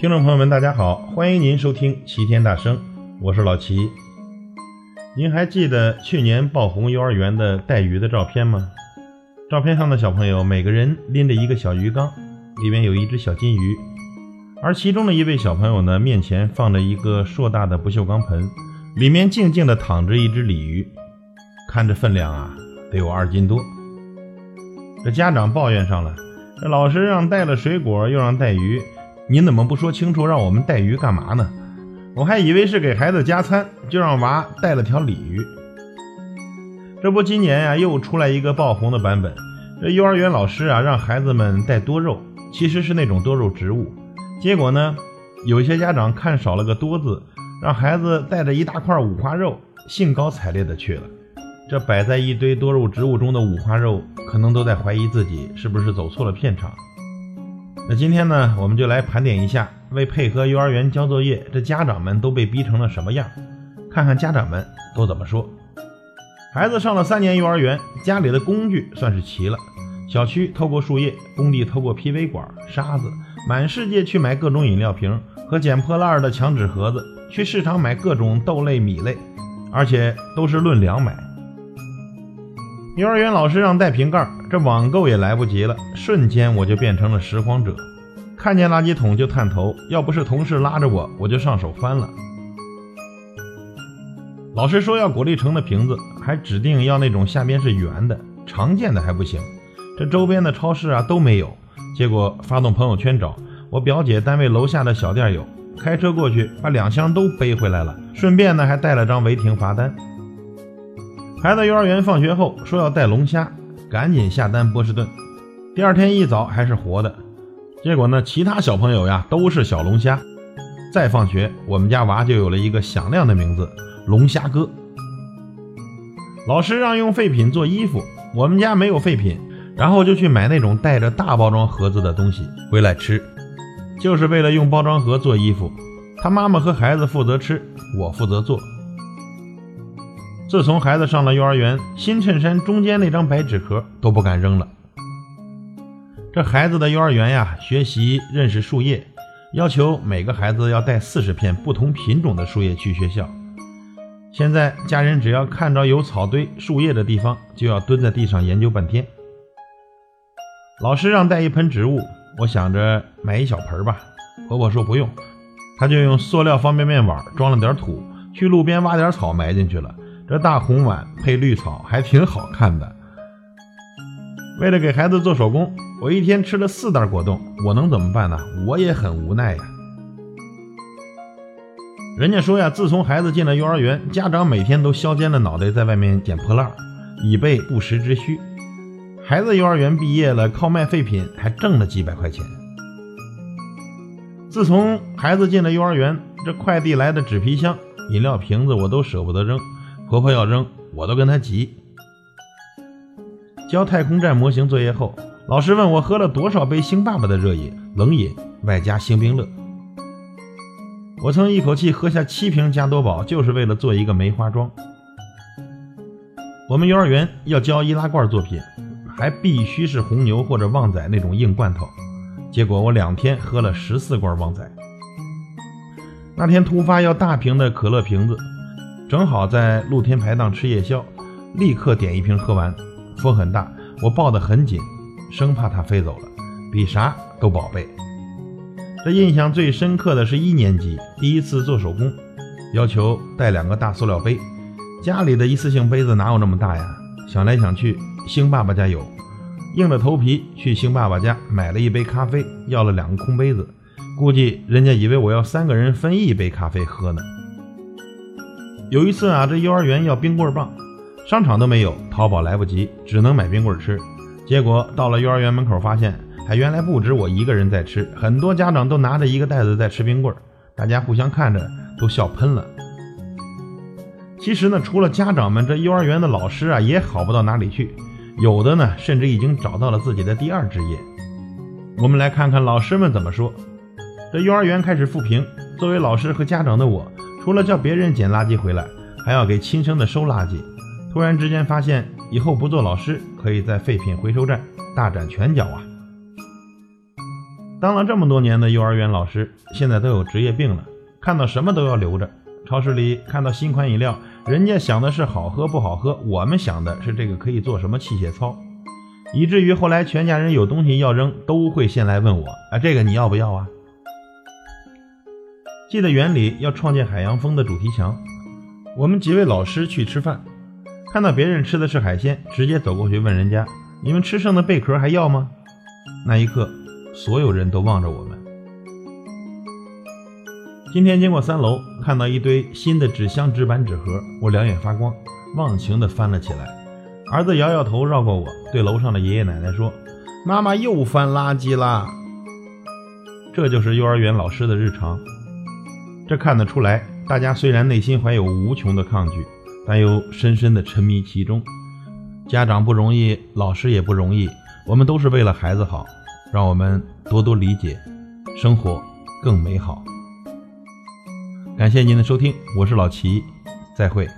听众朋友们，大家好，欢迎您收听齐天大圣，我是老齐。您还记得去年爆红幼儿园的带鱼的照片吗？照片上的小朋友每个人拎着一个小鱼缸，里面有一只小金鱼，而其中的一位小朋友呢，面前放着一个硕大的不锈钢盆，里面静静地躺着一只鲤鱼，看着分量啊，得有二斤多。这家长抱怨上了，这老师让带了水果，又让带鱼。您怎么不说清楚，让我们带鱼干嘛呢？我还以为是给孩子加餐，就让娃带了条鲤鱼。这不，今年呀又出来一个爆红的版本。这幼儿园老师啊让孩子们带多肉，其实是那种多肉植物。结果呢，有些家长看少了个多字，让孩子带着一大块五花肉，兴高采烈的去了。这摆在一堆多肉植物中的五花肉，可能都在怀疑自己是不是走错了片场。那今天呢，我们就来盘点一下，为配合幼儿园交作业，这家长们都被逼成了什么样？看看家长们都怎么说。孩子上了三年幼儿园，家里的工具算是齐了。小区透过树叶，工地透过 PV 管、沙子，满世界去买各种饮料瓶和捡破烂的墙纸盒子，去市场买各种豆类、米类，而且都是论两买。幼儿园老师让带瓶盖，这网购也来不及了，瞬间我就变成了拾荒者，看见垃圾桶就探头，要不是同事拉着我，我就上手翻了。老师说要果粒橙的瓶子，还指定要那种下边是圆的，常见的还不行，这周边的超市啊都没有。结果发动朋友圈找，我表姐单位楼下的小店有，开车过去把两箱都背回来了，顺便呢还带了张违停罚单。孩子幼儿园放学后说要带龙虾，赶紧下单波士顿。第二天一早还是活的，结果呢，其他小朋友呀都是小龙虾。再放学，我们家娃就有了一个响亮的名字——龙虾哥。老师让用废品做衣服，我们家没有废品，然后就去买那种带着大包装盒子的东西回来吃，就是为了用包装盒做衣服。他妈妈和孩子负责吃，我负责做。自从孩子上了幼儿园，新衬衫中间那张白纸壳都不敢扔了。这孩子的幼儿园呀，学习认识树叶，要求每个孩子要带四十片不同品种的树叶去学校。现在家人只要看着有草堆、树叶的地方，就要蹲在地上研究半天。老师让带一盆植物，我想着买一小盆吧。婆婆说不用，她就用塑料方便面碗装了点土，去路边挖点草埋进去了。这大红碗配绿草还挺好看的。为了给孩子做手工，我一天吃了四袋果冻，我能怎么办呢？我也很无奈呀。人家说呀，自从孩子进了幼儿园，家长每天都削尖了脑袋在外面捡破烂，以备不时之需。孩子幼儿园毕业了，靠卖废品还挣了几百块钱。自从孩子进了幼儿园，这快递来的纸皮箱、饮料瓶子我都舍不得扔。婆婆要扔，我都跟她急。交太空站模型作业后，老师问我喝了多少杯星爸爸的热饮，冷饮外加星冰乐。我曾一口气喝下七瓶加多宝，就是为了做一个梅花桩。我们幼儿园要教易拉罐作品，还必须是红牛或者旺仔那种硬罐头。结果我两天喝了十四罐旺仔。那天突发要大瓶的可乐瓶子。正好在露天排档吃夜宵，立刻点一瓶喝完。风很大，我抱得很紧，生怕它飞走了，比啥都宝贝。这印象最深刻的是一年级第一次做手工，要求带两个大塑料杯，家里的一次性杯子哪有那么大呀？想来想去，星爸爸家有，硬着头皮去星爸爸家买了一杯咖啡，要了两个空杯子，估计人家以为我要三个人分一杯咖啡喝呢。有一次啊，这幼儿园要冰棍棒，商场都没有，淘宝来不及，只能买冰棍吃。结果到了幼儿园门口，发现还原来不止我一个人在吃，很多家长都拿着一个袋子在吃冰棍，大家互相看着都笑喷了。其实呢，除了家长们，这幼儿园的老师啊也好不到哪里去，有的呢甚至已经找到了自己的第二职业。我们来看看老师们怎么说。这幼儿园开始复评，作为老师和家长的我。除了叫别人捡垃圾回来，还要给亲生的收垃圾。突然之间发现，以后不做老师，可以在废品回收站大展拳脚啊！当了这么多年的幼儿园老师，现在都有职业病了，看到什么都要留着。超市里看到新款饮料，人家想的是好喝不好喝，我们想的是这个可以做什么器械操，以至于后来全家人有东西要扔，都会先来问我：“啊，这个你要不要啊？”记得园里要创建海洋风的主题墙，我们几位老师去吃饭，看到别人吃的是海鲜，直接走过去问人家：“你们吃剩的贝壳还要吗？”那一刻。所有人都望着我们。今天经过三楼，看到一堆新的纸箱、纸板、纸盒，我两眼发光，忘情地翻了起来。儿子摇摇头，绕过我，对楼上的爷爷奶奶说：“妈妈又翻垃圾啦。”这就是幼儿园老师的日常。这看得出来，大家虽然内心怀有无穷的抗拒，但又深深的沉迷其中。家长不容易，老师也不容易，我们都是为了孩子好。让我们多多理解，生活更美好。感谢您的收听，我是老齐，再会。